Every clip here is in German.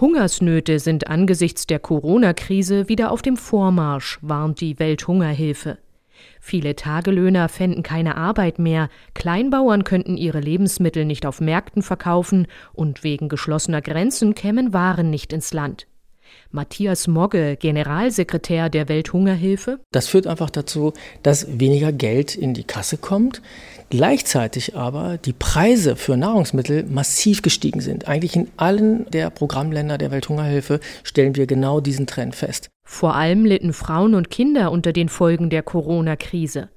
Hungersnöte sind angesichts der Corona-Krise wieder auf dem Vormarsch, warnt die Welthungerhilfe. Viele Tagelöhner fänden keine Arbeit mehr, Kleinbauern könnten ihre Lebensmittel nicht auf Märkten verkaufen und wegen geschlossener Grenzen kämen Waren nicht ins Land. Matthias Mogge, Generalsekretär der Welthungerhilfe. Das führt einfach dazu, dass weniger Geld in die Kasse kommt, gleichzeitig aber die Preise für Nahrungsmittel massiv gestiegen sind. Eigentlich in allen der Programmländer der Welthungerhilfe stellen wir genau diesen Trend fest. Vor allem litten Frauen und Kinder unter den Folgen der Corona-Krise.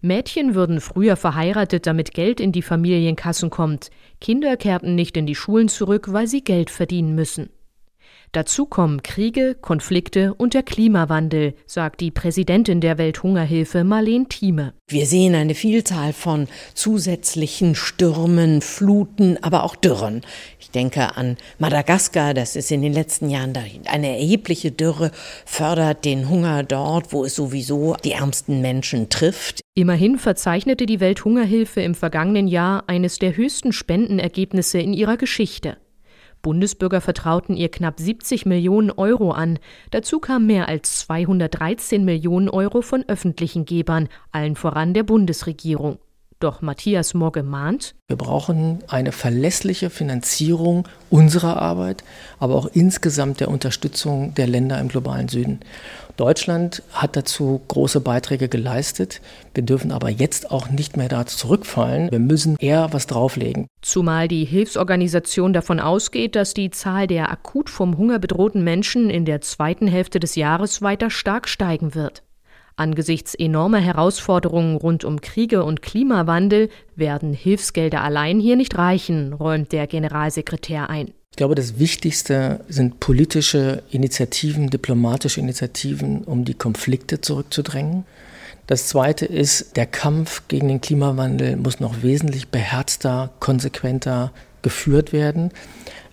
Mädchen würden früher verheiratet, damit Geld in die Familienkassen kommt. Kinder kehrten nicht in die Schulen zurück, weil sie Geld verdienen müssen. Dazu kommen Kriege, Konflikte und der Klimawandel, sagt die Präsidentin der Welthungerhilfe Marlene Thieme. Wir sehen eine Vielzahl von zusätzlichen Stürmen, Fluten, aber auch Dürren. Ich denke an Madagaskar, das ist in den letzten Jahren eine erhebliche Dürre, fördert den Hunger dort, wo es sowieso die ärmsten Menschen trifft. Immerhin verzeichnete die Welthungerhilfe im vergangenen Jahr eines der höchsten Spendenergebnisse in ihrer Geschichte. Bundesbürger vertrauten ihr knapp 70 Millionen Euro an. Dazu kamen mehr als 213 Millionen Euro von öffentlichen Gebern, allen voran der Bundesregierung. Doch Matthias Mogge mahnt, wir brauchen eine verlässliche Finanzierung unserer Arbeit, aber auch insgesamt der Unterstützung der Länder im globalen Süden. Deutschland hat dazu große Beiträge geleistet. Wir dürfen aber jetzt auch nicht mehr da zurückfallen. Wir müssen eher was drauflegen. Zumal die Hilfsorganisation davon ausgeht, dass die Zahl der akut vom Hunger bedrohten Menschen in der zweiten Hälfte des Jahres weiter stark steigen wird. Angesichts enormer Herausforderungen rund um Kriege und Klimawandel werden Hilfsgelder allein hier nicht reichen, räumt der Generalsekretär ein. Ich glaube, das Wichtigste sind politische Initiativen, diplomatische Initiativen, um die Konflikte zurückzudrängen. Das Zweite ist, der Kampf gegen den Klimawandel muss noch wesentlich beherzter, konsequenter geführt werden.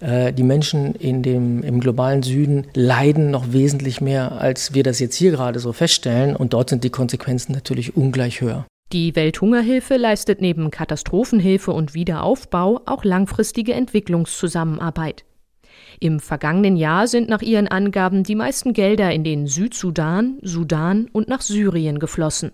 Äh, die Menschen in dem, im globalen Süden leiden noch wesentlich mehr, als wir das jetzt hier gerade so feststellen. Und dort sind die Konsequenzen natürlich ungleich höher. Die Welthungerhilfe leistet neben Katastrophenhilfe und Wiederaufbau auch langfristige Entwicklungszusammenarbeit. Im vergangenen Jahr sind nach ihren Angaben die meisten Gelder in den Südsudan, Sudan und nach Syrien geflossen.